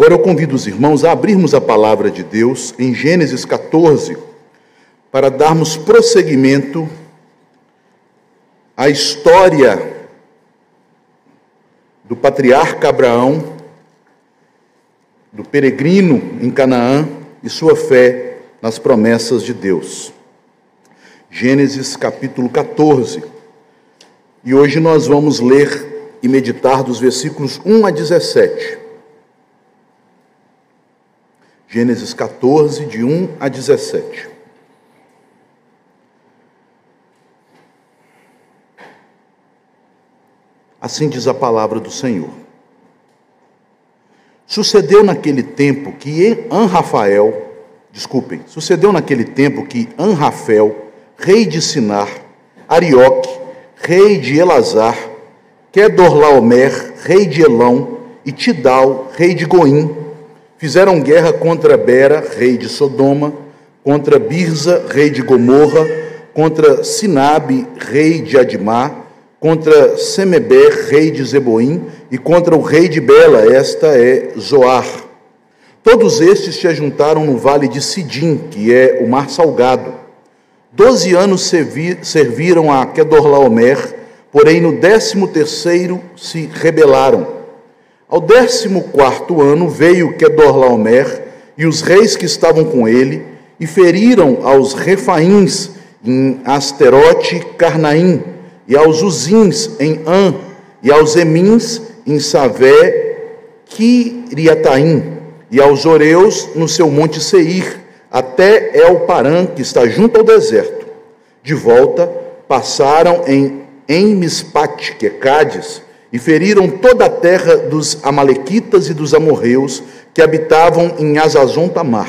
Agora eu convido os irmãos a abrirmos a palavra de Deus em Gênesis 14, para darmos prosseguimento à história do patriarca Abraão, do peregrino em Canaã e sua fé nas promessas de Deus. Gênesis capítulo 14. E hoje nós vamos ler e meditar dos versículos 1 a 17. Gênesis 14, de 1 a 17. Assim diz a palavra do Senhor. Sucedeu naquele tempo que Anrafael, desculpem, sucedeu naquele tempo que Anrafel, rei de Sinar, Arioque, rei de Elazar, Kedorlaomer, rei de Elão, e Tidal, rei de Goim, fizeram guerra contra Bera, rei de Sodoma, contra Birza, rei de Gomorra, contra Sinabe, rei de Admá, contra Semeber, rei de Zeboim, e contra o rei de Bela, esta é Zoar. Todos estes se ajuntaram no vale de Sidim, que é o mar salgado. Doze anos serviram a Kedorlaomer, porém no décimo terceiro se rebelaram ao décimo quarto ano veio Kedorlaomer e os reis que estavam com ele e feriram aos refaíns em Asterote Carnaim e aos uzins em An e aos emins em Savé Kiriataim e aos oreus no seu monte Seir até El Paran que está junto ao deserto. De volta passaram em em que é Cádiz, e feriram toda a terra dos Amalequitas e dos amorreus que habitavam em Azazon Tamar.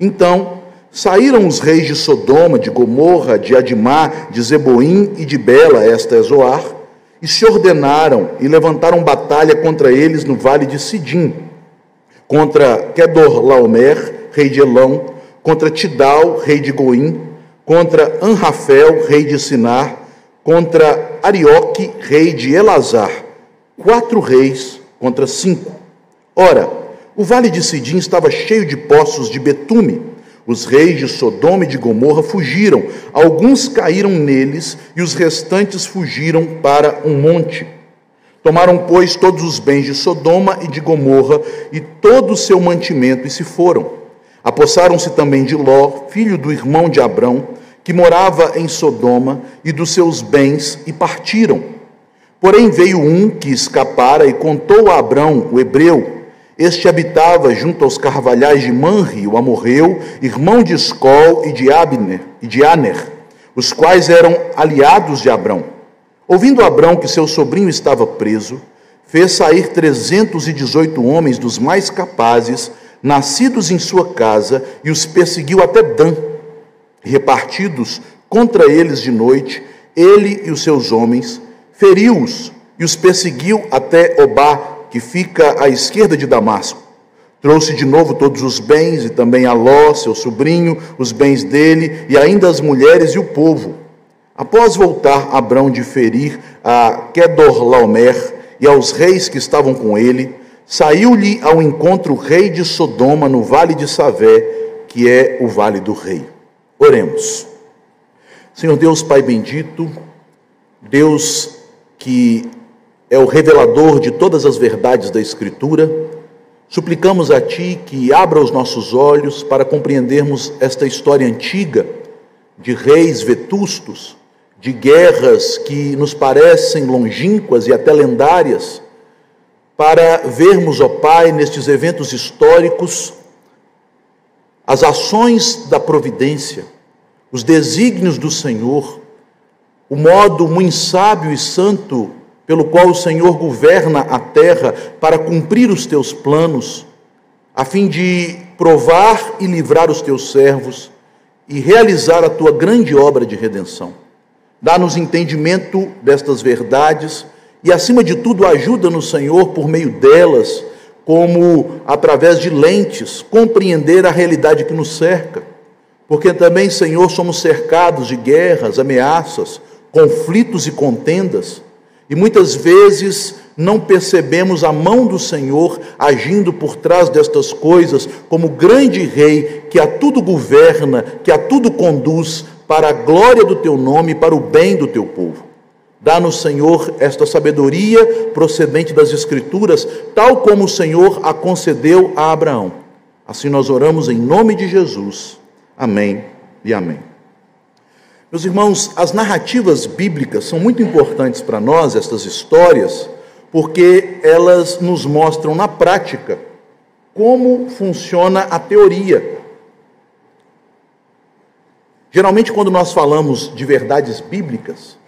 Então saíram os reis de Sodoma, de Gomorra, de Adimá, de Zeboim e de Bela, esta é Zoar, e se ordenaram e levantaram batalha contra eles no vale de Sidim, contra Kedorlaomer, rei de Elão, contra Tidal, rei de Goim, contra Anrafel, rei de Sinar, contra Arioque, rei de Elazar, quatro reis contra cinco. Ora, o vale de Sidim estava cheio de poços de betume. Os reis de Sodoma e de Gomorra fugiram, alguns caíram neles e os restantes fugiram para um monte. Tomaram, pois, todos os bens de Sodoma e de Gomorra e todo o seu mantimento e se foram. Apossaram-se também de Ló, filho do irmão de Abrão, que morava em Sodoma, e dos seus bens e partiram Porém veio um que escapara e contou a Abrão, o hebreu. Este habitava junto aos carvalhais de Manri, o amorreu, irmão de Escol e de Abner e de Aner, os quais eram aliados de Abrão. Ouvindo Abrão que seu sobrinho estava preso, fez sair trezentos e dezoito homens dos mais capazes, nascidos em sua casa, e os perseguiu até Dan. Repartidos contra eles de noite, ele e os seus homens, feriu-os e os perseguiu até Obá, que fica à esquerda de Damasco. Trouxe de novo todos os bens e também a Ló, seu sobrinho, os bens dele e ainda as mulheres e o povo. Após voltar Abrão de ferir a Kedorlaomer e aos reis que estavam com ele, saiu-lhe ao encontro o rei de Sodoma no vale de Savé, que é o vale do rei. Oremos. Senhor Deus, Pai bendito, Deus que é o revelador de todas as verdades da Escritura, suplicamos a Ti que abra os nossos olhos para compreendermos esta história antiga de reis vetustos, de guerras que nos parecem longínquas e até lendárias, para vermos, ó Pai, nestes eventos históricos, as ações da providência, os desígnios do Senhor, o modo muito sábio e santo pelo qual o Senhor governa a terra para cumprir os teus planos, a fim de provar e livrar os teus servos e realizar a tua grande obra de redenção. Dá-nos entendimento destas verdades e, acima de tudo, ajuda-nos, Senhor, por meio delas, como através de lentes, compreender a realidade que nos cerca. Porque também, Senhor, somos cercados de guerras, ameaças, conflitos e contendas, e muitas vezes não percebemos a mão do Senhor agindo por trás destas coisas, como grande rei que a tudo governa, que a tudo conduz, para a glória do teu nome para o bem do teu povo. Dá-nos, Senhor, esta sabedoria procedente das Escrituras, tal como o Senhor a concedeu a Abraão. Assim nós oramos em nome de Jesus. Amém e amém. Meus irmãos, as narrativas bíblicas são muito importantes para nós, estas histórias, porque elas nos mostram na prática como funciona a teoria. Geralmente, quando nós falamos de verdades bíblicas,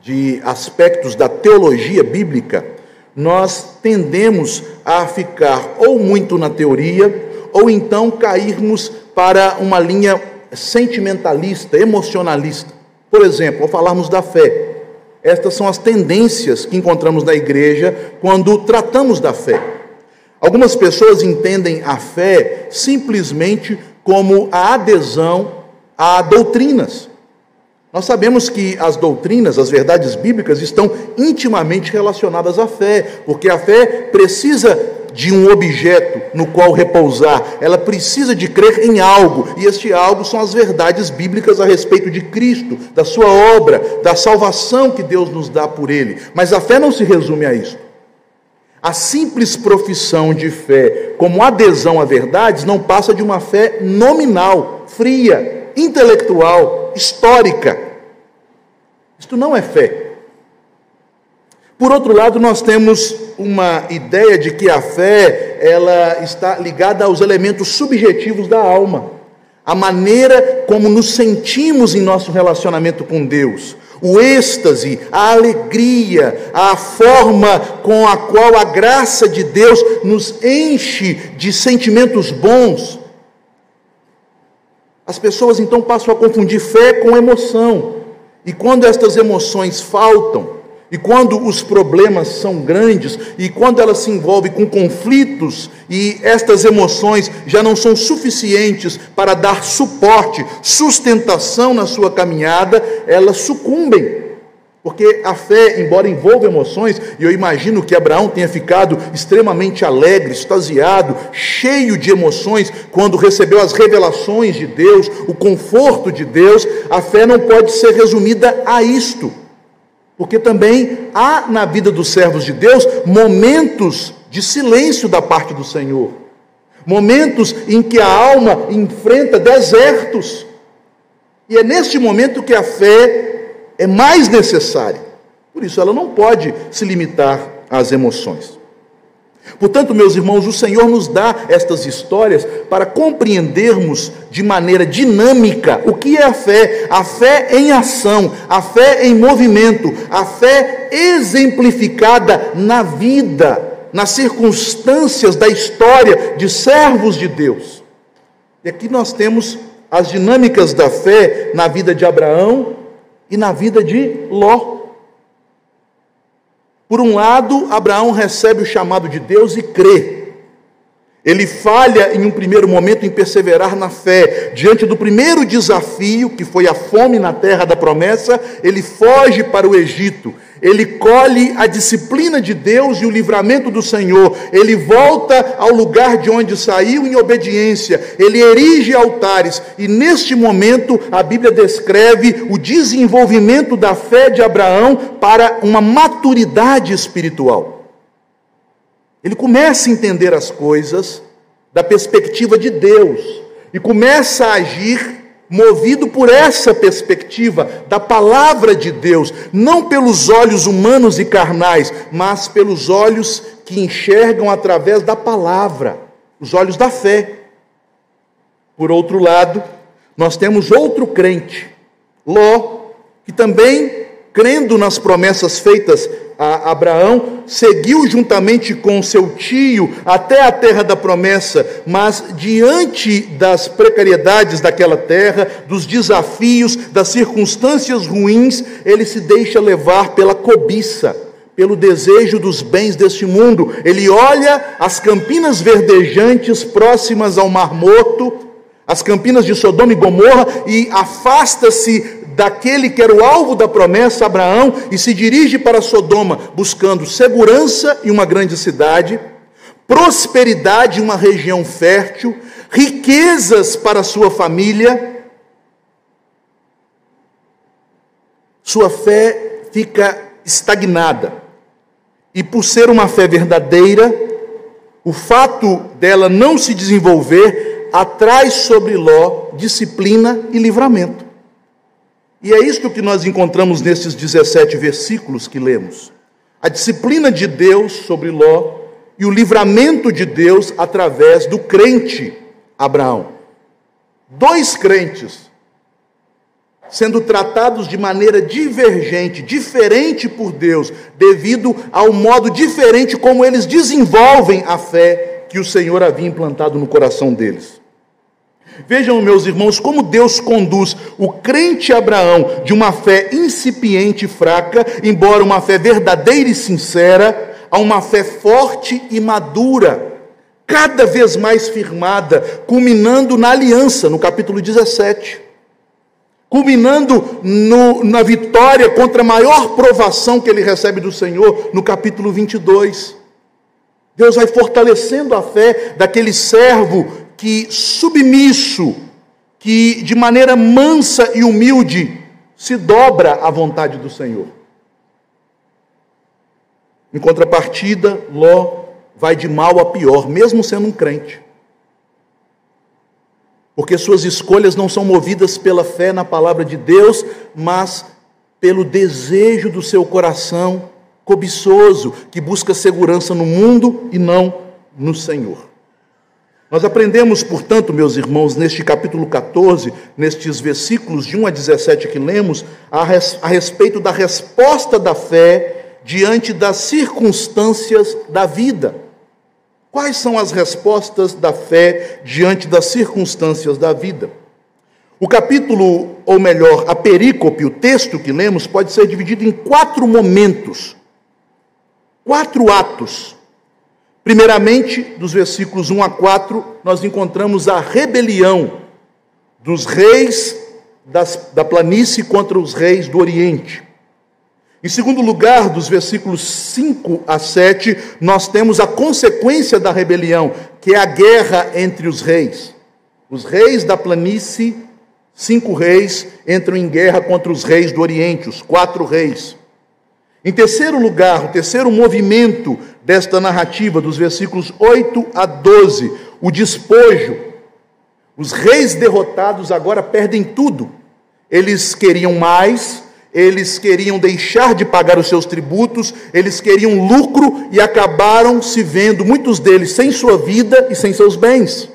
de aspectos da teologia bíblica, nós tendemos a ficar ou muito na teoria, ou então cairmos para uma linha sentimentalista, emocionalista. Por exemplo, ao falarmos da fé, estas são as tendências que encontramos na igreja quando tratamos da fé. Algumas pessoas entendem a fé simplesmente como a adesão a doutrinas. Nós sabemos que as doutrinas, as verdades bíblicas estão intimamente relacionadas à fé, porque a fé precisa de um objeto no qual repousar, ela precisa de crer em algo, e este algo são as verdades bíblicas a respeito de Cristo, da sua obra, da salvação que Deus nos dá por ele. Mas a fé não se resume a isso. A simples profissão de fé, como adesão a verdades, não passa de uma fé nominal, fria, intelectual, histórica. Isto não é fé. Por outro lado, nós temos uma ideia de que a fé ela está ligada aos elementos subjetivos da alma, a maneira como nos sentimos em nosso relacionamento com Deus, o êxtase, a alegria, a forma com a qual a graça de Deus nos enche de sentimentos bons. As pessoas então passam a confundir fé com emoção, e quando estas emoções faltam, e quando os problemas são grandes, e quando ela se envolve com conflitos, e estas emoções já não são suficientes para dar suporte, sustentação na sua caminhada, elas sucumbem. Porque a fé, embora envolva emoções, e eu imagino que Abraão tenha ficado extremamente alegre, extasiado, cheio de emoções, quando recebeu as revelações de Deus, o conforto de Deus, a fé não pode ser resumida a isto. Porque também há na vida dos servos de Deus momentos de silêncio da parte do Senhor, momentos em que a alma enfrenta desertos, e é neste momento que a fé é mais necessária. Por isso, ela não pode se limitar às emoções. Portanto, meus irmãos, o Senhor nos dá estas histórias para compreendermos de maneira dinâmica o que é a fé, a fé em ação, a fé em movimento, a fé exemplificada na vida, nas circunstâncias da história de servos de Deus. E aqui nós temos as dinâmicas da fé na vida de Abraão e na vida de Ló. Por um lado, Abraão recebe o chamado de Deus e crê. Ele falha em um primeiro momento em perseverar na fé. Diante do primeiro desafio, que foi a fome na terra da promessa, ele foge para o Egito ele colhe a disciplina de Deus e o livramento do Senhor, ele volta ao lugar de onde saiu em obediência, ele erige altares, e neste momento a Bíblia descreve o desenvolvimento da fé de Abraão para uma maturidade espiritual. Ele começa a entender as coisas da perspectiva de Deus e começa a agir movido por essa perspectiva da palavra de Deus, não pelos olhos humanos e carnais, mas pelos olhos que enxergam através da palavra, os olhos da fé. Por outro lado, nós temos outro crente, Ló, que também, crendo nas promessas feitas a Abraão, seguiu juntamente com seu tio até a terra da promessa, mas diante das precariedades daquela terra, dos desafios, das circunstâncias ruins, ele se deixa levar pela cobiça, pelo desejo dos bens deste mundo. Ele olha as campinas verdejantes próximas ao Mar Morto, as campinas de Sodoma e Gomorra, e afasta-se daquele que era o alvo da promessa, Abraão, e se dirige para Sodoma, buscando segurança em uma grande cidade, prosperidade em uma região fértil, riquezas para sua família. Sua fé fica estagnada. E por ser uma fé verdadeira, o fato dela não se desenvolver atrai sobre Ló disciplina e livramento. E é isto que nós encontramos nesses 17 versículos que lemos. A disciplina de Deus sobre Ló e o livramento de Deus através do crente Abraão. Dois crentes sendo tratados de maneira divergente, diferente por Deus, devido ao modo diferente como eles desenvolvem a fé que o Senhor havia implantado no coração deles. Vejam, meus irmãos, como Deus conduz o crente Abraão de uma fé incipiente e fraca, embora uma fé verdadeira e sincera, a uma fé forte e madura, cada vez mais firmada, culminando na aliança, no capítulo 17 culminando no, na vitória contra a maior provação que ele recebe do Senhor, no capítulo 22. Deus vai fortalecendo a fé daquele servo que, submisso, que de maneira mansa e humilde, se dobra à vontade do Senhor. Em contrapartida, Ló vai de mal a pior, mesmo sendo um crente porque suas escolhas não são movidas pela fé na palavra de Deus, mas pelo desejo do seu coração cobiçoso, que busca segurança no mundo e não no Senhor. Nós aprendemos, portanto, meus irmãos, neste capítulo 14, nestes versículos de 1 a 17 que lemos, a, res, a respeito da resposta da fé diante das circunstâncias da vida. Quais são as respostas da fé diante das circunstâncias da vida? O capítulo, ou melhor, a perícope, o texto que lemos, pode ser dividido em quatro momentos, quatro atos. Primeiramente, dos versículos 1 a 4, nós encontramos a rebelião dos reis das, da planície contra os reis do Oriente. Em segundo lugar, dos versículos 5 a 7, nós temos a consequência da rebelião, que é a guerra entre os reis. Os reis da planície, cinco reis, entram em guerra contra os reis do Oriente, os quatro reis. Em terceiro lugar, o terceiro movimento desta narrativa, dos versículos 8 a 12, o despojo. Os reis derrotados agora perdem tudo. Eles queriam mais, eles queriam deixar de pagar os seus tributos, eles queriam lucro e acabaram se vendo, muitos deles, sem sua vida e sem seus bens.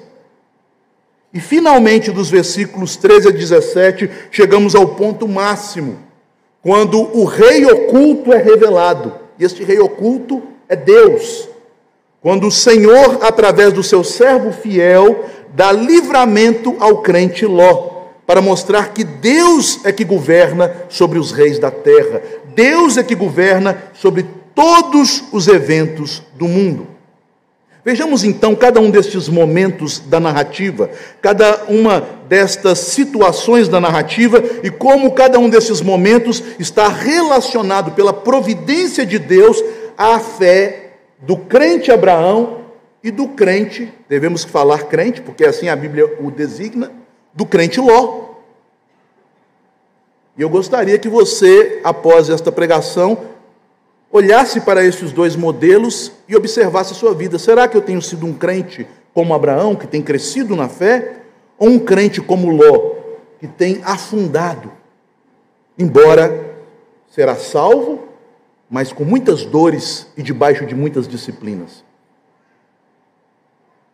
E finalmente, dos versículos 13 a 17, chegamos ao ponto máximo, quando o rei oculto é revelado, e este rei oculto é Deus. Quando o Senhor, através do seu servo fiel, dá livramento ao crente Ló para mostrar que Deus é que governa sobre os reis da terra, Deus é que governa sobre todos os eventos do mundo. Vejamos então cada um destes momentos da narrativa, cada uma destas situações da narrativa e como cada um desses momentos está relacionado pela providência de Deus à fé do crente Abraão e do crente, devemos falar crente, porque assim a Bíblia o designa, do crente Ló. E eu gostaria que você, após esta pregação, olhasse para esses dois modelos e observasse a sua vida. Será que eu tenho sido um crente como Abraão, que tem crescido na fé, ou um crente como Ló, que tem afundado, embora será salvo, mas com muitas dores e debaixo de muitas disciplinas?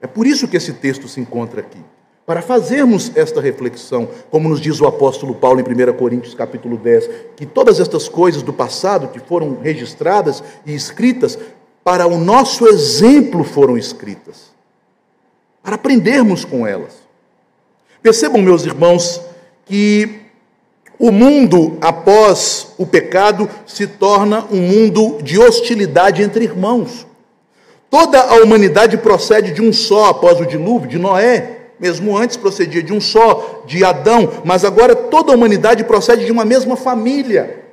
É por isso que esse texto se encontra aqui para fazermos esta reflexão, como nos diz o apóstolo Paulo em 1 Coríntios capítulo 10, que todas estas coisas do passado que foram registradas e escritas, para o nosso exemplo foram escritas, para aprendermos com elas. Percebam, meus irmãos, que o mundo após o pecado se torna um mundo de hostilidade entre irmãos. Toda a humanidade procede de um só após o dilúvio, de Noé, mesmo antes procedia de um só, de Adão, mas agora toda a humanidade procede de uma mesma família.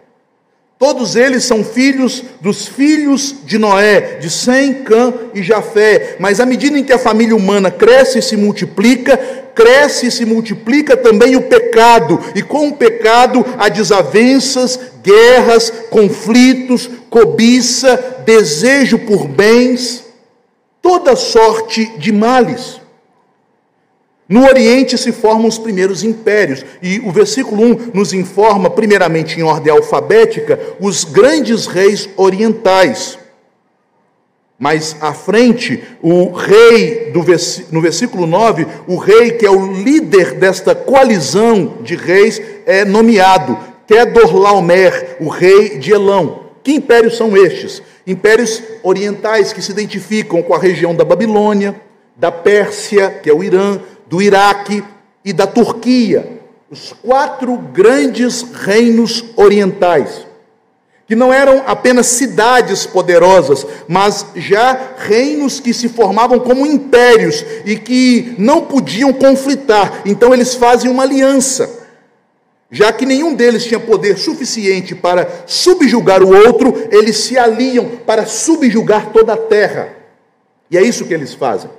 Todos eles são filhos dos filhos de Noé, de Sem, Cã e Jafé. Mas à medida em que a família humana cresce e se multiplica, cresce e se multiplica também o pecado, e com o pecado há desavenças, guerras, conflitos, cobiça, desejo por bens, toda sorte de males. No Oriente se formam os primeiros impérios, e o versículo 1 nos informa, primeiramente em ordem alfabética, os grandes reis orientais. Mais à frente, o rei, do no versículo 9, o rei que é o líder desta coalizão de reis é nomeado Kedorlaomer, o rei de Elão. Que impérios são estes? Impérios orientais que se identificam com a região da Babilônia, da Pérsia, que é o Irã, do Iraque e da Turquia. Os quatro grandes reinos orientais que não eram apenas cidades poderosas, mas já reinos que se formavam como impérios e que não podiam conflitar. Então eles fazem uma aliança. Já que nenhum deles tinha poder suficiente para subjugar o outro, eles se aliam para subjugar toda a terra. E é isso que eles fazem.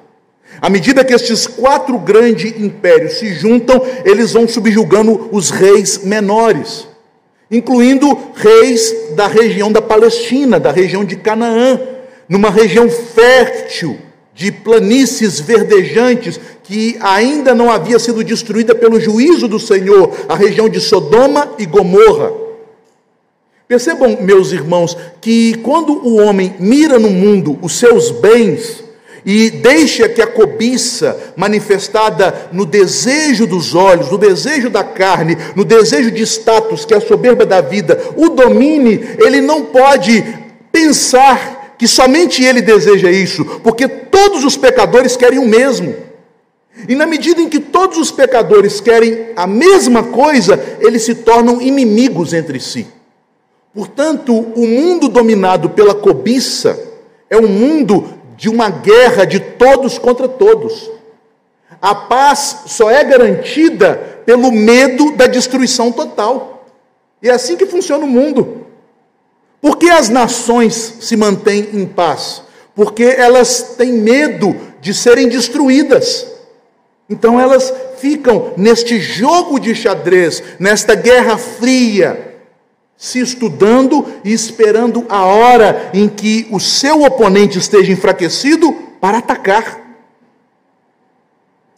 À medida que estes quatro grandes impérios se juntam, eles vão subjugando os reis menores incluindo reis da região da Palestina, da região de Canaã, numa região fértil de planícies verdejantes que ainda não havia sido destruída pelo juízo do Senhor, a região de Sodoma e Gomorra. Percebam, meus irmãos, que quando o homem mira no mundo os seus bens, e deixa que a cobiça manifestada no desejo dos olhos, no desejo da carne, no desejo de status, que é a soberba da vida, o domine, ele não pode pensar que somente ele deseja isso, porque todos os pecadores querem o mesmo. E na medida em que todos os pecadores querem a mesma coisa, eles se tornam inimigos entre si. Portanto, o mundo dominado pela cobiça é um mundo de uma guerra de todos contra todos. A paz só é garantida pelo medo da destruição total. E é assim que funciona o mundo. Por que as nações se mantêm em paz? Porque elas têm medo de serem destruídas. Então elas ficam neste jogo de xadrez, nesta guerra fria, se estudando e esperando a hora em que o seu oponente esteja enfraquecido para atacar.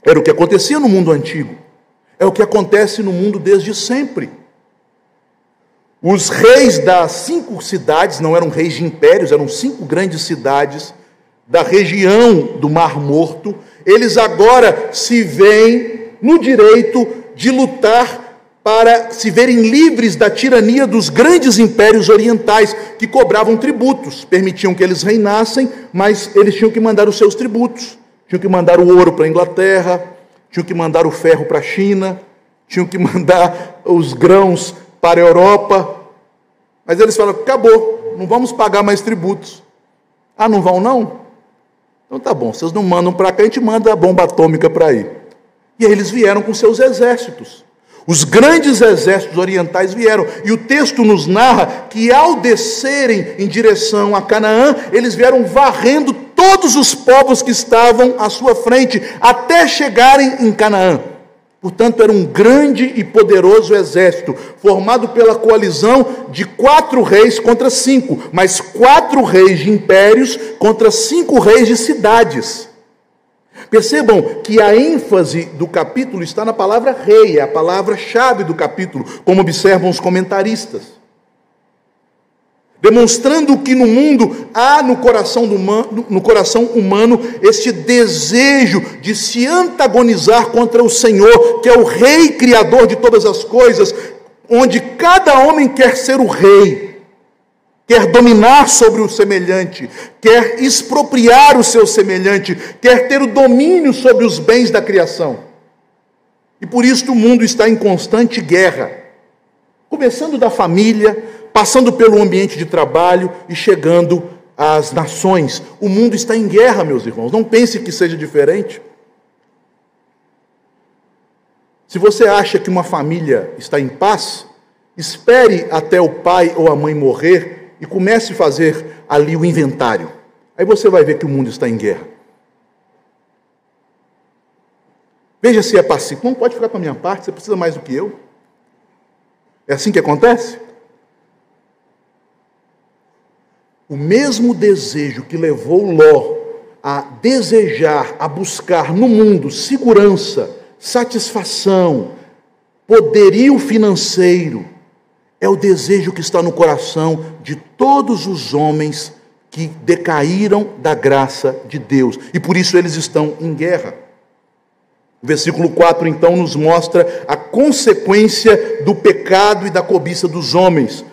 Era o que acontecia no mundo antigo. É o que acontece no mundo desde sempre. Os reis das cinco cidades, não eram reis de impérios, eram cinco grandes cidades da região do Mar Morto, eles agora se veem no direito de lutar para se verem livres da tirania dos grandes impérios orientais que cobravam tributos, permitiam que eles reinassem, mas eles tinham que mandar os seus tributos, tinham que mandar o ouro para a Inglaterra, tinham que mandar o ferro para a China, tinham que mandar os grãos para a Europa. Mas eles falaram: acabou, não vamos pagar mais tributos. Ah, não vão não? Então tá bom, vocês não mandam para cá, a gente manda a bomba atômica para aí. E aí eles vieram com seus exércitos. Os grandes exércitos orientais vieram, e o texto nos narra que ao descerem em direção a Canaã, eles vieram varrendo todos os povos que estavam à sua frente, até chegarem em Canaã. Portanto, era um grande e poderoso exército, formado pela coalizão de quatro reis contra cinco, mas quatro reis de impérios contra cinco reis de cidades. Percebam que a ênfase do capítulo está na palavra rei, é a palavra-chave do capítulo, como observam os comentaristas. Demonstrando que no mundo há no coração, humano, no coração humano este desejo de se antagonizar contra o Senhor, que é o Rei Criador de todas as coisas, onde cada homem quer ser o Rei quer dominar sobre o semelhante, quer expropriar o seu semelhante, quer ter o domínio sobre os bens da criação. E por isso o mundo está em constante guerra, começando da família, passando pelo ambiente de trabalho e chegando às nações. O mundo está em guerra, meus irmãos, não pense que seja diferente. Se você acha que uma família está em paz, espere até o pai ou a mãe morrer e comece a fazer ali o inventário. Aí você vai ver que o mundo está em guerra. Veja se é pacífico. Não pode ficar com a minha parte, você precisa mais do que eu. É assim que acontece? O mesmo desejo que levou Ló a desejar, a buscar no mundo segurança, satisfação, poderio financeiro, é o desejo que está no coração de todos os homens que decaíram da graça de Deus e por isso eles estão em guerra. O versículo 4 então nos mostra a consequência do pecado e da cobiça dos homens.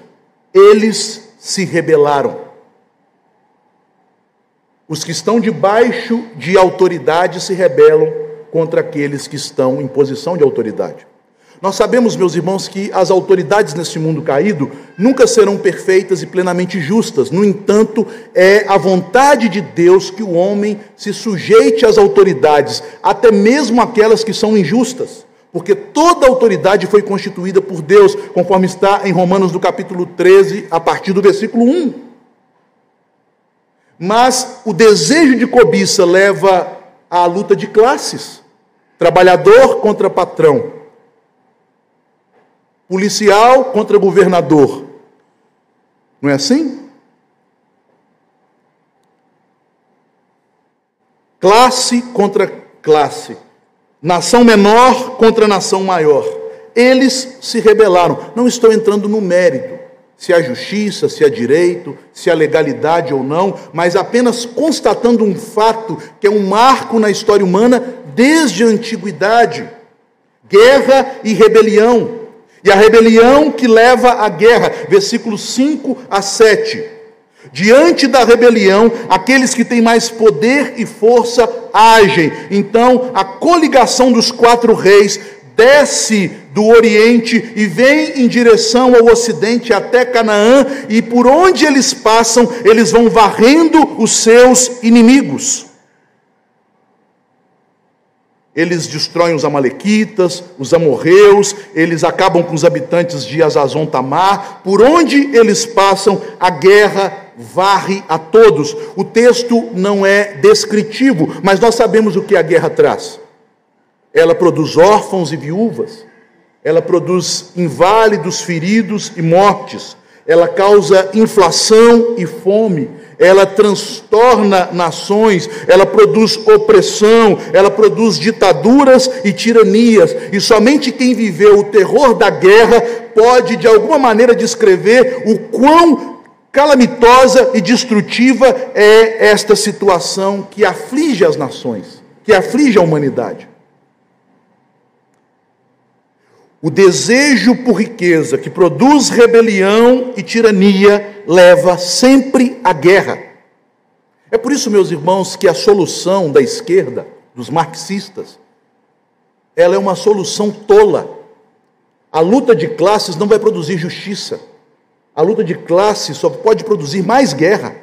Eles se rebelaram. Os que estão debaixo de autoridade se rebelam contra aqueles que estão em posição de autoridade. Nós sabemos, meus irmãos, que as autoridades neste mundo caído nunca serão perfeitas e plenamente justas. No entanto, é a vontade de Deus que o homem se sujeite às autoridades, até mesmo aquelas que são injustas. Porque toda autoridade foi constituída por Deus, conforme está em Romanos do capítulo 13, a partir do versículo 1. Mas o desejo de cobiça leva à luta de classes: trabalhador contra patrão, policial contra governador. Não é assim? Classe contra classe, nação menor contra nação maior. Eles se rebelaram. Não estou entrando no mérito se há justiça, se há direito, se há legalidade ou não, mas apenas constatando um fato que é um marco na história humana desde a antiguidade: guerra e rebelião. E a rebelião que leva à guerra, versículos 5 a 7. Diante da rebelião, aqueles que têm mais poder e força agem. Então, a coligação dos quatro reis desce do Oriente e vem em direção ao Ocidente até Canaã, e por onde eles passam, eles vão varrendo os seus inimigos. Eles destroem os amalequitas, os amorreus, eles acabam com os habitantes de Azazon Tamar. Por onde eles passam, a guerra varre a todos. O texto não é descritivo, mas nós sabemos o que a guerra traz. Ela produz órfãos e viúvas, ela produz inválidos, feridos e mortes, ela causa inflação e fome, ela transtorna nações, ela produz opressão, ela produz ditaduras e tiranias, e somente quem viveu o terror da guerra pode de alguma maneira descrever o quão calamitosa e destrutiva é esta situação que aflige as nações, que aflige a humanidade. O desejo por riqueza que produz rebelião e tirania leva sempre à guerra. É por isso, meus irmãos, que a solução da esquerda, dos marxistas, ela é uma solução tola. A luta de classes não vai produzir justiça. A luta de classes só pode produzir mais guerra.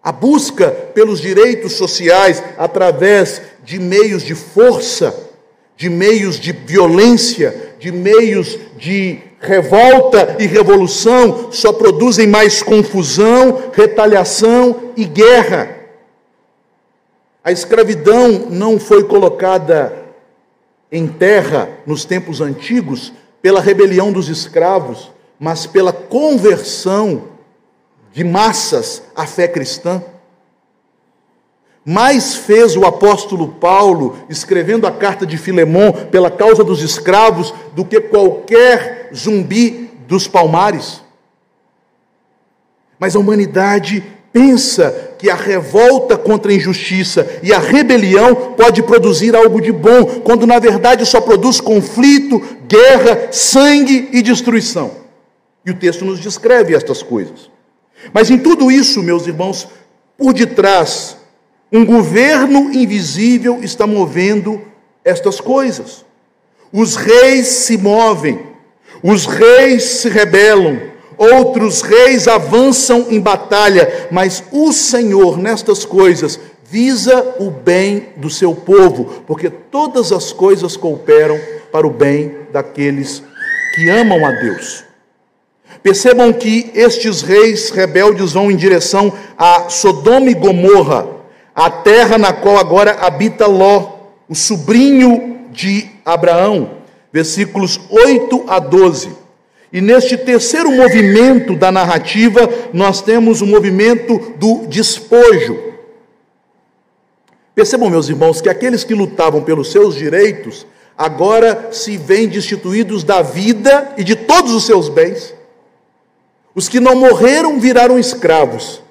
A busca pelos direitos sociais através de meios de força de meios de violência, de meios de revolta e revolução, só produzem mais confusão, retaliação e guerra. A escravidão não foi colocada em terra nos tempos antigos pela rebelião dos escravos, mas pela conversão de massas à fé cristã. Mais fez o apóstolo Paulo, escrevendo a carta de Filemão pela causa dos escravos, do que qualquer zumbi dos palmares. Mas a humanidade pensa que a revolta contra a injustiça e a rebelião pode produzir algo de bom, quando na verdade só produz conflito, guerra, sangue e destruição. E o texto nos descreve estas coisas. Mas em tudo isso, meus irmãos, por detrás um governo invisível está movendo estas coisas. Os reis se movem, os reis se rebelam, outros reis avançam em batalha, mas o Senhor nestas coisas visa o bem do seu povo, porque todas as coisas cooperam para o bem daqueles que amam a Deus. Percebam que estes reis rebeldes vão em direção a Sodoma e Gomorra, a terra na qual agora habita Ló, o sobrinho de Abraão, versículos 8 a 12. E neste terceiro movimento da narrativa, nós temos o movimento do despojo. Percebam, meus irmãos, que aqueles que lutavam pelos seus direitos agora se veem destituídos da vida e de todos os seus bens. Os que não morreram viraram escravos.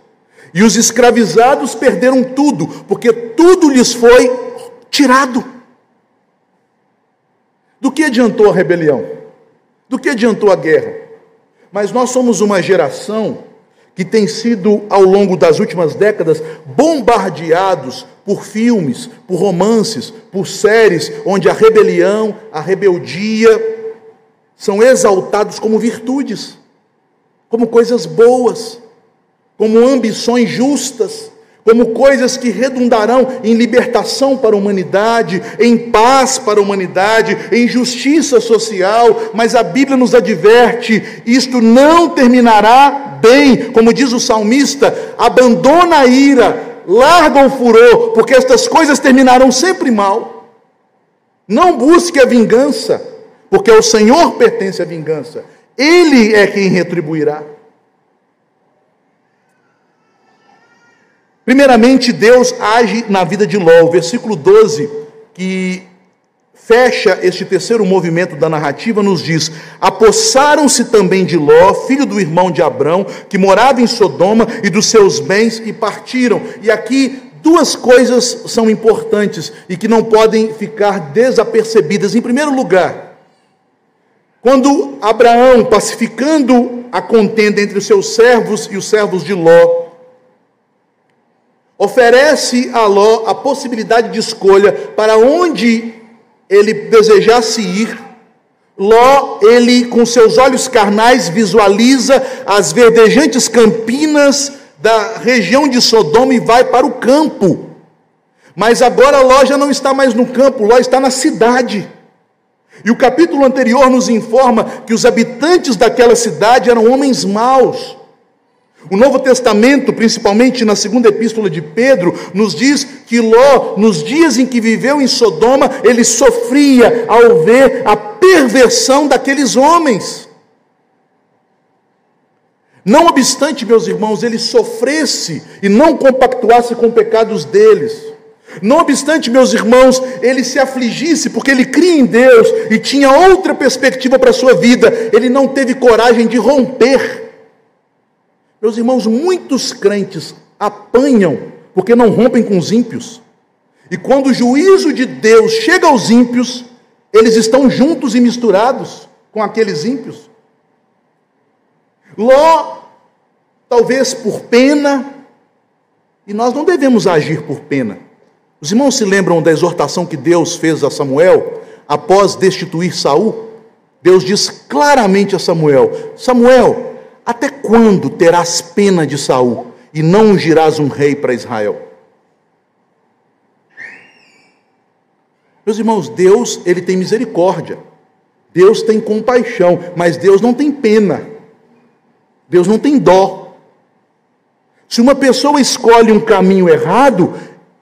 E os escravizados perderam tudo, porque tudo lhes foi tirado. Do que adiantou a rebelião? Do que adiantou a guerra? Mas nós somos uma geração que tem sido, ao longo das últimas décadas, bombardeados por filmes, por romances, por séries, onde a rebelião, a rebeldia são exaltados como virtudes como coisas boas, como ambições justas, como coisas que redundarão em libertação para a humanidade, em paz para a humanidade, em justiça social, mas a Bíblia nos adverte: isto não terminará bem, como diz o salmista, abandona a ira, larga o furor, porque estas coisas terminarão sempre mal. Não busque a vingança, porque ao Senhor pertence a vingança. Ele é quem retribuirá. Primeiramente, Deus age na vida de Ló. O versículo 12, que fecha este terceiro movimento da narrativa, nos diz: Apossaram-se também de Ló, filho do irmão de Abrão, que morava em Sodoma, e dos seus bens, e partiram. E aqui duas coisas são importantes e que não podem ficar desapercebidas. Em primeiro lugar, quando Abraão, pacificando a contenda entre os seus servos e os servos de Ló, oferece a Ló a possibilidade de escolha para onde ele desejasse ir. Ló, ele com seus olhos carnais visualiza as verdejantes campinas da região de Sodoma e vai para o campo. Mas agora Ló já não está mais no campo, Ló está na cidade. E o capítulo anterior nos informa que os habitantes daquela cidade eram homens maus. O Novo Testamento, principalmente na segunda epístola de Pedro, nos diz que Ló, nos dias em que viveu em Sodoma, ele sofria ao ver a perversão daqueles homens. Não obstante, meus irmãos, ele sofresse e não compactuasse com pecados deles. Não obstante, meus irmãos, ele se afligisse porque ele cria em Deus e tinha outra perspectiva para a sua vida, ele não teve coragem de romper. Meus irmãos, muitos crentes apanham porque não rompem com os ímpios. E quando o juízo de Deus chega aos ímpios, eles estão juntos e misturados com aqueles ímpios. Ló, talvez por pena, e nós não devemos agir por pena. Os irmãos se lembram da exortação que Deus fez a Samuel após destituir Saul? Deus diz claramente a Samuel: Samuel, até quando terás pena de Saul e não ungirás um rei para Israel? Meus irmãos, Deus, ele tem misericórdia. Deus tem compaixão, mas Deus não tem pena. Deus não tem dó. Se uma pessoa escolhe um caminho errado,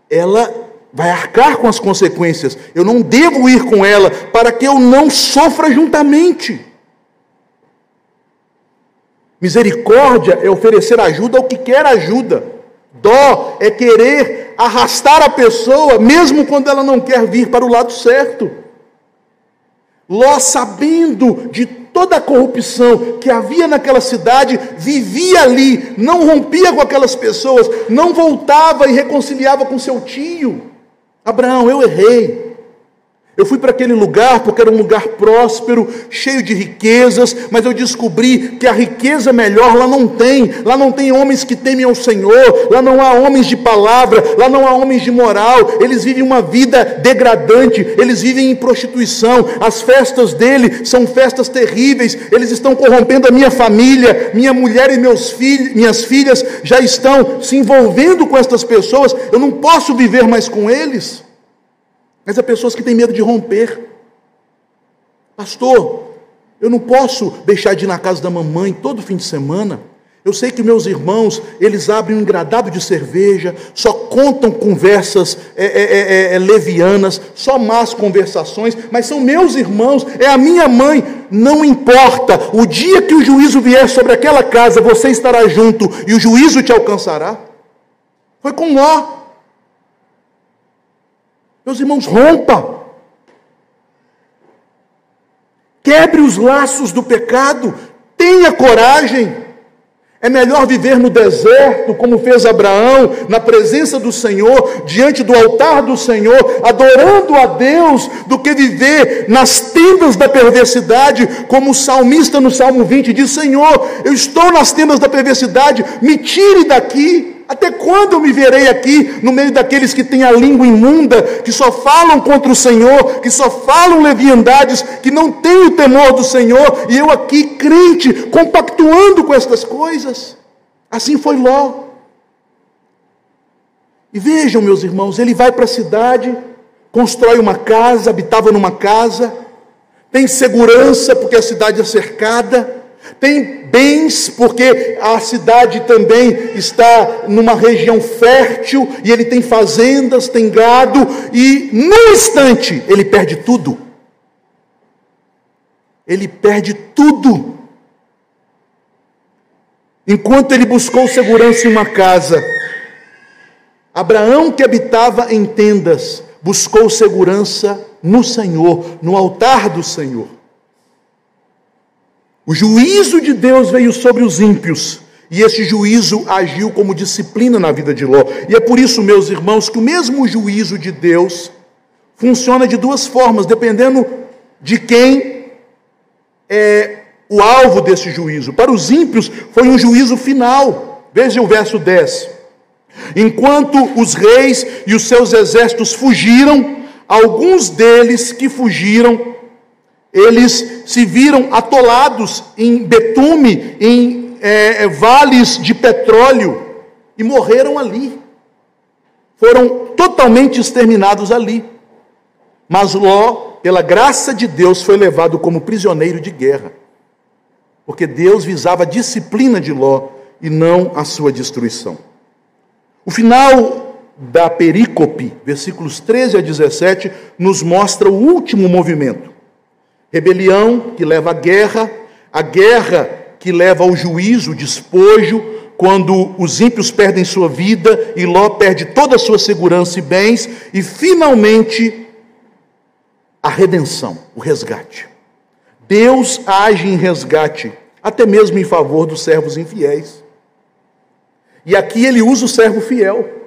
ela vai arcar com as consequências. Eu não devo ir com ela para que eu não sofra juntamente. Misericórdia é oferecer ajuda ao que quer ajuda. Dó é querer arrastar a pessoa, mesmo quando ela não quer vir para o lado certo. Ló, sabendo de toda a corrupção que havia naquela cidade, vivia ali, não rompia com aquelas pessoas, não voltava e reconciliava com seu tio. Abraão, eu errei. Eu fui para aquele lugar porque era um lugar próspero, cheio de riquezas, mas eu descobri que a riqueza melhor lá não tem. Lá não tem homens que temem ao Senhor, lá não há homens de palavra, lá não há homens de moral. Eles vivem uma vida degradante, eles vivem em prostituição. As festas dele são festas terríveis. Eles estão corrompendo a minha família, minha mulher e meus filhos, minhas filhas já estão se envolvendo com estas pessoas. Eu não posso viver mais com eles. Mas há pessoas que têm medo de romper. Pastor, eu não posso deixar de ir na casa da mamãe todo fim de semana. Eu sei que meus irmãos, eles abrem um engradado de cerveja, só contam conversas é, é, é, é, levianas, só más conversações, mas são meus irmãos, é a minha mãe. Não importa, o dia que o juízo vier sobre aquela casa, você estará junto e o juízo te alcançará. Foi com Ló. Meus irmãos, rompa. Quebre os laços do pecado. Tenha coragem. É melhor viver no deserto, como fez Abraão, na presença do Senhor, diante do altar do Senhor, adorando a Deus, do que viver nas tendas da perversidade, como o salmista no Salmo 20 diz: Senhor, eu estou nas tendas da perversidade, me tire daqui. Até quando eu me verei aqui no meio daqueles que têm a língua imunda, que só falam contra o Senhor, que só falam leviandades, que não têm o temor do Senhor, e eu aqui crente, compactuando com estas coisas? Assim foi Ló. E vejam, meus irmãos, ele vai para a cidade, constrói uma casa, habitava numa casa, tem segurança porque a cidade é cercada, tem bens, porque a cidade também está numa região fértil, e ele tem fazendas, tem gado, e num instante ele perde tudo. Ele perde tudo. Enquanto ele buscou segurança em uma casa, Abraão, que habitava em tendas, buscou segurança no Senhor, no altar do Senhor. O juízo de Deus veio sobre os ímpios, e esse juízo agiu como disciplina na vida de Ló. E é por isso, meus irmãos, que o mesmo juízo de Deus funciona de duas formas, dependendo de quem é o alvo desse juízo. Para os ímpios, foi um juízo final. Veja o verso 10. Enquanto os reis e os seus exércitos fugiram, alguns deles que fugiram eles se viram atolados em betume, em é, é, vales de petróleo, e morreram ali. Foram totalmente exterminados ali. Mas Ló, pela graça de Deus, foi levado como prisioneiro de guerra. Porque Deus visava a disciplina de Ló e não a sua destruição. O final da perícope, versículos 13 a 17, nos mostra o último movimento. Rebelião que leva à guerra, a guerra que leva ao juízo, despojo, quando os ímpios perdem sua vida e Ló perde toda a sua segurança e bens, e finalmente a redenção, o resgate. Deus age em resgate, até mesmo em favor dos servos infiéis. E aqui ele usa o servo fiel.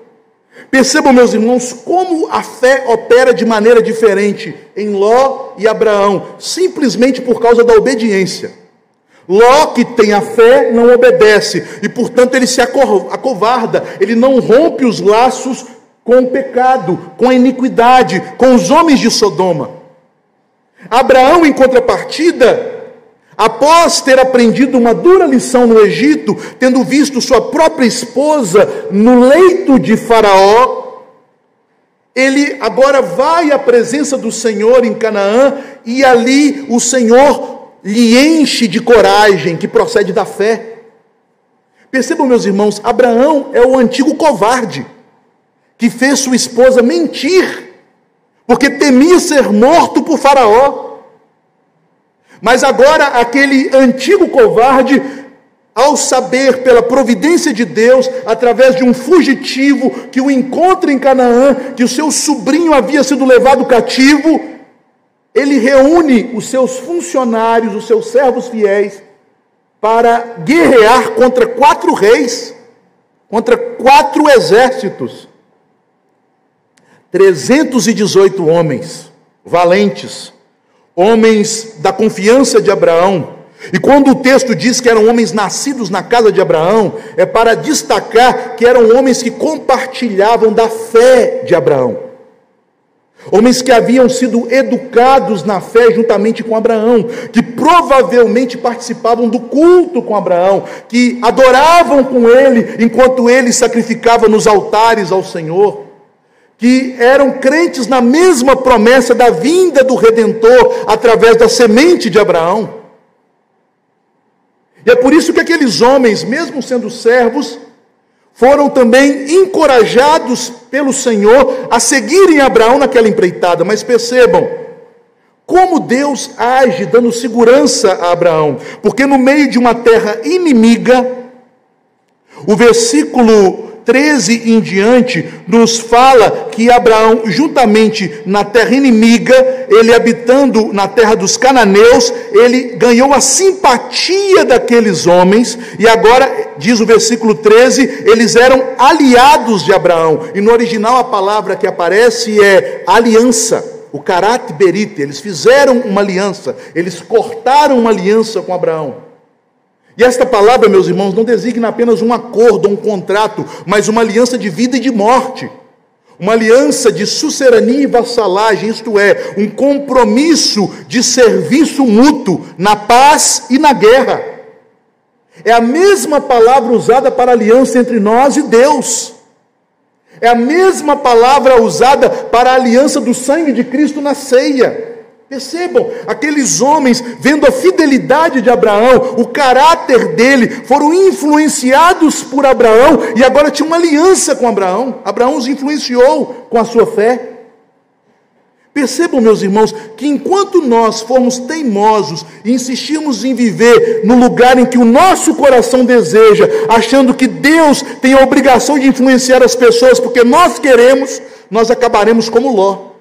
Percebam, meus irmãos, como a fé opera de maneira diferente em Ló e Abraão, simplesmente por causa da obediência. Ló, que tem a fé, não obedece, e portanto ele se acovarda, ele não rompe os laços com o pecado, com a iniquidade, com os homens de Sodoma. Abraão, em contrapartida, Após ter aprendido uma dura lição no Egito, tendo visto sua própria esposa no leito de Faraó, ele agora vai à presença do Senhor em Canaã e ali o Senhor lhe enche de coragem que procede da fé. Percebam, meus irmãos, Abraão é o antigo covarde que fez sua esposa mentir, porque temia ser morto por Faraó. Mas agora aquele antigo covarde, ao saber pela providência de Deus, através de um fugitivo que o encontra em Canaã, que o seu sobrinho havia sido levado cativo, ele reúne os seus funcionários, os seus servos fiéis, para guerrear contra quatro reis, contra quatro exércitos. 318 homens valentes, homens da confiança de Abraão. E quando o texto diz que eram homens nascidos na casa de Abraão, é para destacar que eram homens que compartilhavam da fé de Abraão. Homens que haviam sido educados na fé juntamente com Abraão, que provavelmente participavam do culto com Abraão, que adoravam com ele enquanto ele sacrificava nos altares ao Senhor, que eram crentes na mesma promessa da vinda do redentor através da semente de Abraão. E é por isso que aqueles homens, mesmo sendo servos, foram também encorajados pelo Senhor a seguirem Abraão naquela empreitada. Mas percebam, como Deus age dando segurança a Abraão, porque no meio de uma terra inimiga, o versículo 13 em diante, nos fala que Abraão, juntamente na terra inimiga, ele habitando na terra dos cananeus, ele ganhou a simpatia daqueles homens, e agora, diz o versículo 13, eles eram aliados de Abraão, e no original a palavra que aparece é aliança. O caráter berite, eles fizeram uma aliança, eles cortaram uma aliança com Abraão. E esta palavra, meus irmãos, não designa apenas um acordo, um contrato, mas uma aliança de vida e de morte. Uma aliança de sucerania e vassalagem, isto é, um compromisso de serviço mútuo na paz e na guerra. É a mesma palavra usada para aliança entre nós e Deus. É a mesma palavra usada para a aliança do sangue de Cristo na ceia. Percebam, aqueles homens, vendo a fidelidade de Abraão, o caráter dele, foram influenciados por Abraão e agora tinham uma aliança com Abraão. Abraão os influenciou com a sua fé. Percebam, meus irmãos, que enquanto nós formos teimosos e insistirmos em viver no lugar em que o nosso coração deseja, achando que Deus tem a obrigação de influenciar as pessoas porque nós queremos, nós acabaremos como Ló.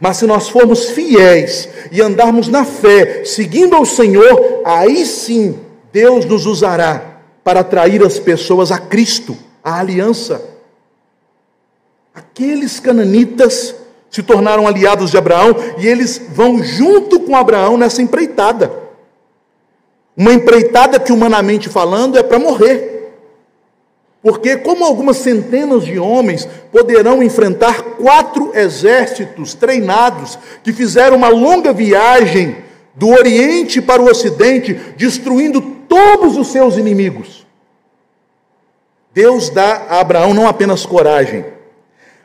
Mas se nós formos fiéis e andarmos na fé, seguindo ao Senhor, aí sim Deus nos usará para atrair as pessoas a Cristo, a aliança. Aqueles cananitas se tornaram aliados de Abraão e eles vão junto com Abraão nessa empreitada. Uma empreitada que, humanamente falando, é para morrer. Porque, como algumas centenas de homens poderão enfrentar quatro exércitos treinados que fizeram uma longa viagem do Oriente para o Ocidente, destruindo todos os seus inimigos? Deus dá a Abraão não apenas coragem,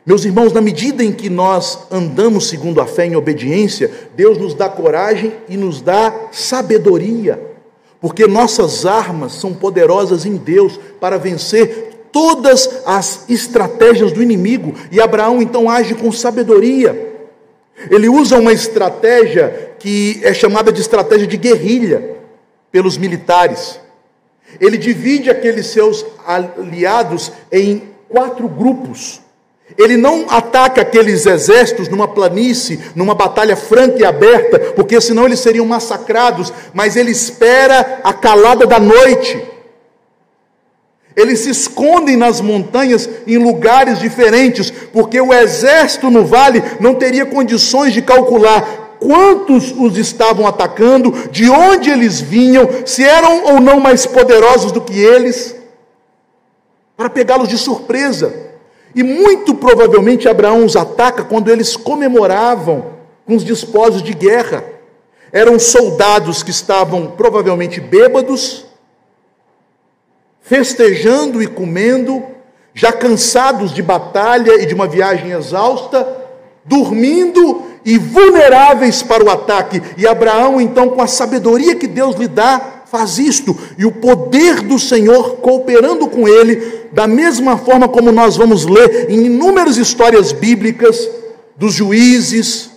meus irmãos, na medida em que nós andamos segundo a fé em obediência, Deus nos dá coragem e nos dá sabedoria, porque nossas armas são poderosas em Deus para vencer todas as estratégias do inimigo, e Abraão então age com sabedoria. Ele usa uma estratégia que é chamada de estratégia de guerrilha pelos militares. Ele divide aqueles seus aliados em quatro grupos. Ele não ataca aqueles exércitos numa planície, numa batalha franca e aberta, porque senão eles seriam massacrados, mas ele espera a calada da noite eles se escondem nas montanhas em lugares diferentes, porque o exército no vale não teria condições de calcular quantos os estavam atacando, de onde eles vinham, se eram ou não mais poderosos do que eles, para pegá-los de surpresa. E muito provavelmente Abraão os ataca quando eles comemoravam com os despojos de guerra. Eram soldados que estavam provavelmente bêbados, festejando e comendo, já cansados de batalha e de uma viagem exausta, dormindo e vulneráveis para o ataque. E Abraão, então, com a sabedoria que Deus lhe dá, faz isto, e o poder do Senhor cooperando com ele, da mesma forma como nós vamos ler em inúmeras histórias bíblicas dos juízes,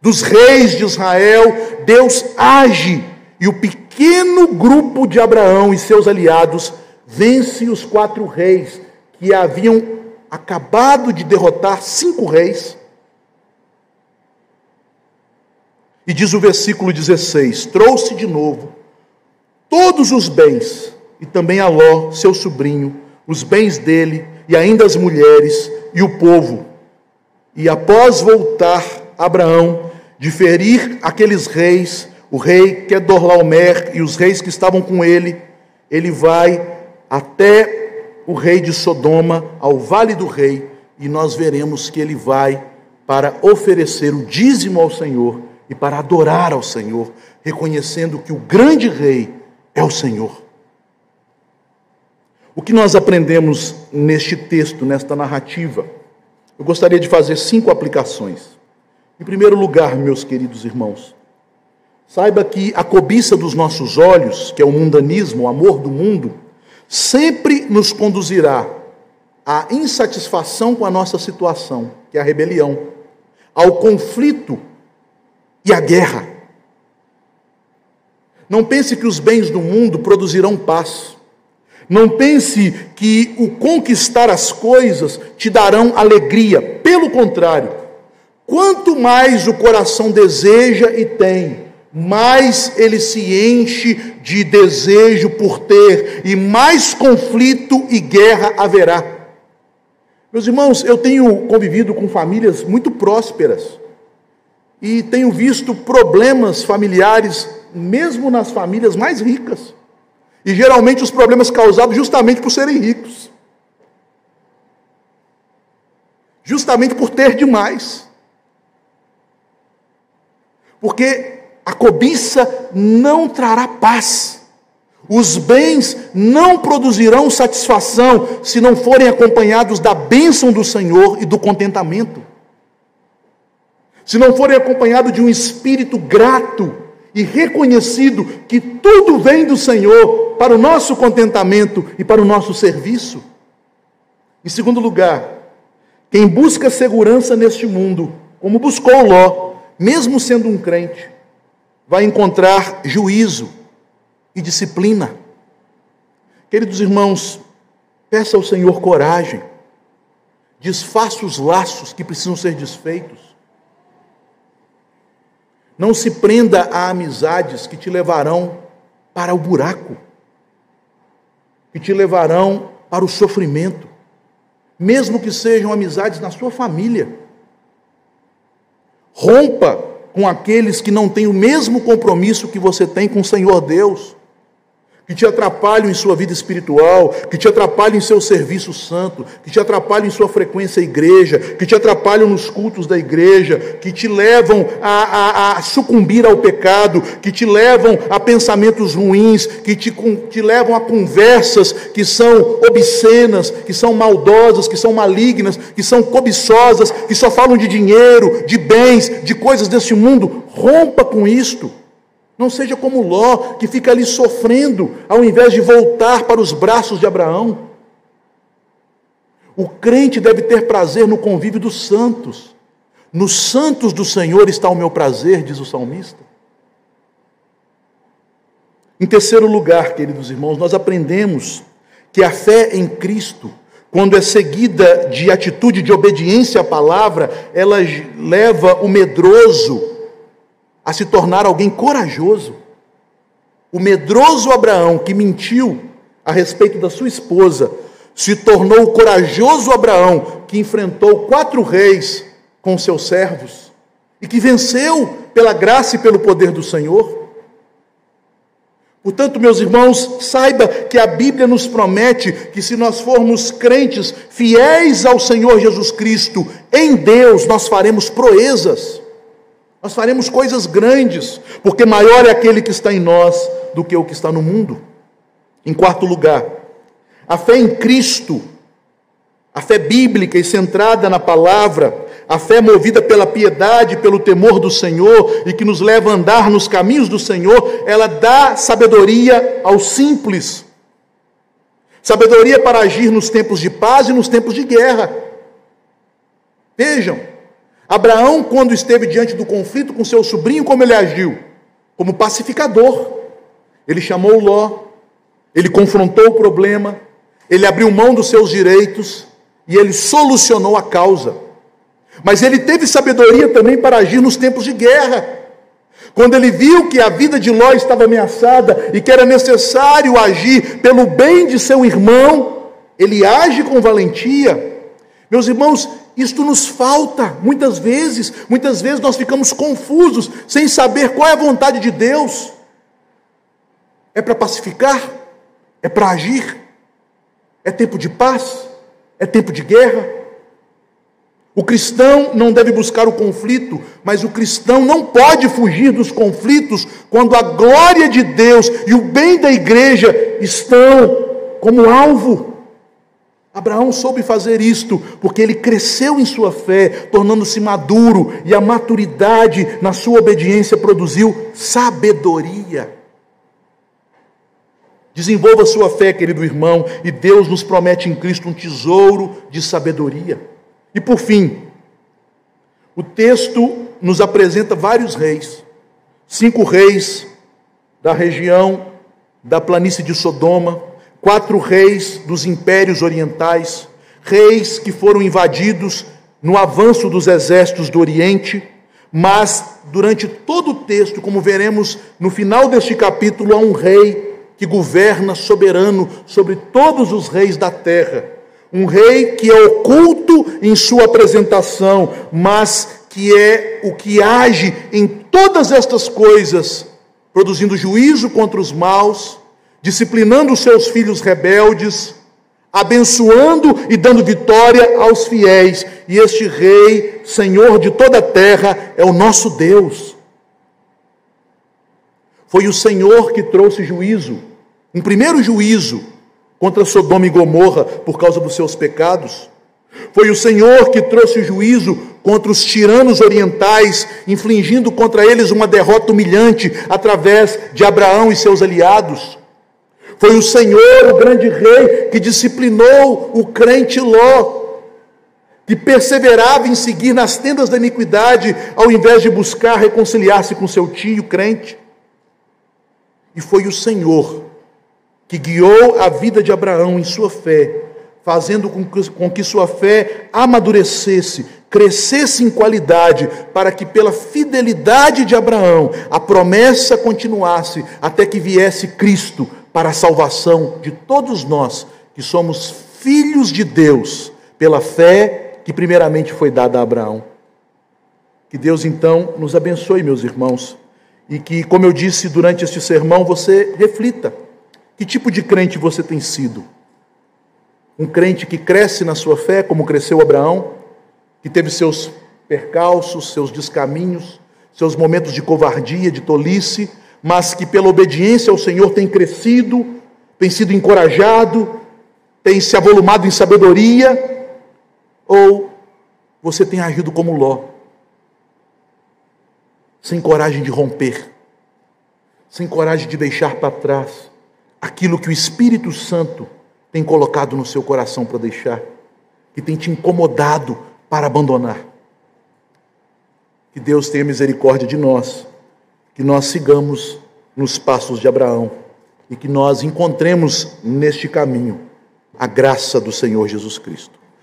dos reis de Israel, Deus age e o pequeno grupo de Abraão e seus aliados vence os quatro reis que haviam acabado de derrotar cinco reis. E diz o versículo 16: Trouxe de novo todos os bens, e também a Ló, seu sobrinho, os bens dele, e ainda as mulheres e o povo. E após voltar Abraão de ferir aqueles reis, o rei Kedorlaomer e os reis que estavam com ele, ele vai até o rei de Sodoma, ao vale do rei, e nós veremos que ele vai para oferecer o dízimo ao Senhor e para adorar ao Senhor, reconhecendo que o grande rei é o Senhor. O que nós aprendemos neste texto, nesta narrativa? Eu gostaria de fazer cinco aplicações. Em primeiro lugar, meus queridos irmãos, saiba que a cobiça dos nossos olhos, que é o mundanismo, o amor do mundo, sempre nos conduzirá à insatisfação com a nossa situação, que é a rebelião, ao conflito e à guerra. Não pense que os bens do mundo produzirão paz. Não pense que o conquistar as coisas te darão alegria. Pelo contrário, quanto mais o coração deseja e tem, mais ele se enche de desejo por ter, e mais conflito e guerra haverá. Meus irmãos, eu tenho convivido com famílias muito prósperas e tenho visto problemas familiares, mesmo nas famílias mais ricas. E geralmente os problemas causados justamente por serem ricos. Justamente por ter demais. Porque a cobiça não trará paz. Os bens não produzirão satisfação se não forem acompanhados da bênção do Senhor e do contentamento. Se não forem acompanhados de um espírito grato e reconhecido que tudo vem do Senhor para o nosso contentamento e para o nosso serviço. Em segundo lugar, quem busca segurança neste mundo, como buscou Ló, mesmo sendo um crente, vai encontrar juízo e disciplina. Queridos irmãos, peça ao Senhor coragem, desfaça os laços que precisam ser desfeitos, não se prenda a amizades que te levarão para o buraco, que te levarão para o sofrimento, mesmo que sejam amizades na sua família. Rompa com aqueles que não têm o mesmo compromisso que você tem com o Senhor Deus que te atrapalham em sua vida espiritual, que te atrapalham em seu serviço santo, que te atrapalham em sua frequência à igreja, que te atrapalham nos cultos da igreja, que te levam a, a, a sucumbir ao pecado, que te levam a pensamentos ruins, que te, te levam a conversas que são obscenas, que são maldosas, que são malignas, que são cobiçosas, que só falam de dinheiro, de bens, de coisas desse mundo. Rompa com isto. Não seja como Ló, que fica ali sofrendo, ao invés de voltar para os braços de Abraão. O crente deve ter prazer no convívio dos santos. Nos santos do Senhor está o meu prazer, diz o salmista. Em terceiro lugar, queridos irmãos, nós aprendemos que a fé em Cristo, quando é seguida de atitude de obediência à palavra, ela leva o medroso a se tornar alguém corajoso. O medroso Abraão, que mentiu a respeito da sua esposa, se tornou o corajoso Abraão, que enfrentou quatro reis com seus servos e que venceu pela graça e pelo poder do Senhor. Portanto, meus irmãos, saiba que a Bíblia nos promete que se nós formos crentes fiéis ao Senhor Jesus Cristo, em Deus nós faremos proezas. Nós faremos coisas grandes, porque maior é aquele que está em nós do que o que está no mundo. Em quarto lugar, a fé em Cristo, a fé bíblica e centrada na palavra, a fé movida pela piedade, pelo temor do Senhor e que nos leva a andar nos caminhos do Senhor, ela dá sabedoria aos simples. Sabedoria para agir nos tempos de paz e nos tempos de guerra. Vejam, Abraão, quando esteve diante do conflito com seu sobrinho, como ele agiu? Como pacificador. Ele chamou Ló, ele confrontou o problema, ele abriu mão dos seus direitos e ele solucionou a causa. Mas ele teve sabedoria também para agir nos tempos de guerra. Quando ele viu que a vida de Ló estava ameaçada e que era necessário agir pelo bem de seu irmão, ele age com valentia. Meus irmãos, Isto nos falta muitas vezes, muitas vezes nós ficamos confusos, sem saber qual é a vontade de Deus. É para pacificar? É para agir? É tempo de paz? É tempo de guerra? O cristão não deve buscar o conflito, mas o cristão não pode fugir dos conflitos quando a glória de Deus e o bem da igreja estão como alvo. Abraão soube fazer isto porque ele cresceu em sua fé, tornando-se maduro, e a maturidade na sua obediência produziu sabedoria. Desenvolva sua fé, querido irmão, e Deus nos promete em Cristo um tesouro de sabedoria. E por fim, o texto nos apresenta vários reis, cinco reis da região da planície de Sodoma, quatro reis dos impérios orientais, reis que foram invadidos no avanço dos exércitos do Oriente, mas durante todo o texto, como veremos no final deste capítulo, há um rei que governa soberano sobre todos os reis da terra. Um rei que é oculto em sua apresentação, mas que é o que age em todas estas coisas, produzindo juízo contra os maus, disciplinando seus filhos rebeldes, abençoando e dando vitória aos fiéis. E este Rei, Senhor de toda a terra, é o nosso Deus. Foi o Senhor que trouxe juízo, um primeiro juízo contra Sodoma e Gomorra por causa dos seus pecados. Foi o Senhor que trouxe juízo contra os tiranos orientais, infligindo contra eles uma derrota humilhante através de Abraão e seus aliados. Foi o Senhor, o grande rei, que disciplinou o crente Ló, que perseverava em seguir nas tendas da iniquidade, ao invés de buscar reconciliar-se com seu tio crente. E foi o Senhor que guiou a vida de Abraão em sua fé, fazendo com que, sua fé amadurecesse, crescesse em qualidade, para que pela fidelidade de Abraão a promessa continuasse até que viesse Cristo para a salvação de todos nós que somos filhos de Deus pela fé que primeiramente foi dada a Abraão. Que Deus então nos abençoe, meus irmãos, e que, como eu disse durante este sermão, você reflita que tipo de crente você tem sido. Um crente que cresce na sua fé, como cresceu Abraão, que teve seus percalços, seus descaminhos, seus momentos de covardia, de tolice, mas que pela obediência ao Senhor tem crescido, tem sido encorajado, tem se avolumado em sabedoria, ou você tem agido como Ló, sem coragem de romper, sem coragem de deixar para trás aquilo que o Espírito Santo tem colocado no seu coração para deixar, que tem te incomodado para abandonar. Que Deus tenha misericórdia de nós que nós sigamos nos passos de Abraão e que nós encontremos neste caminho a graça do Senhor Jesus Cristo.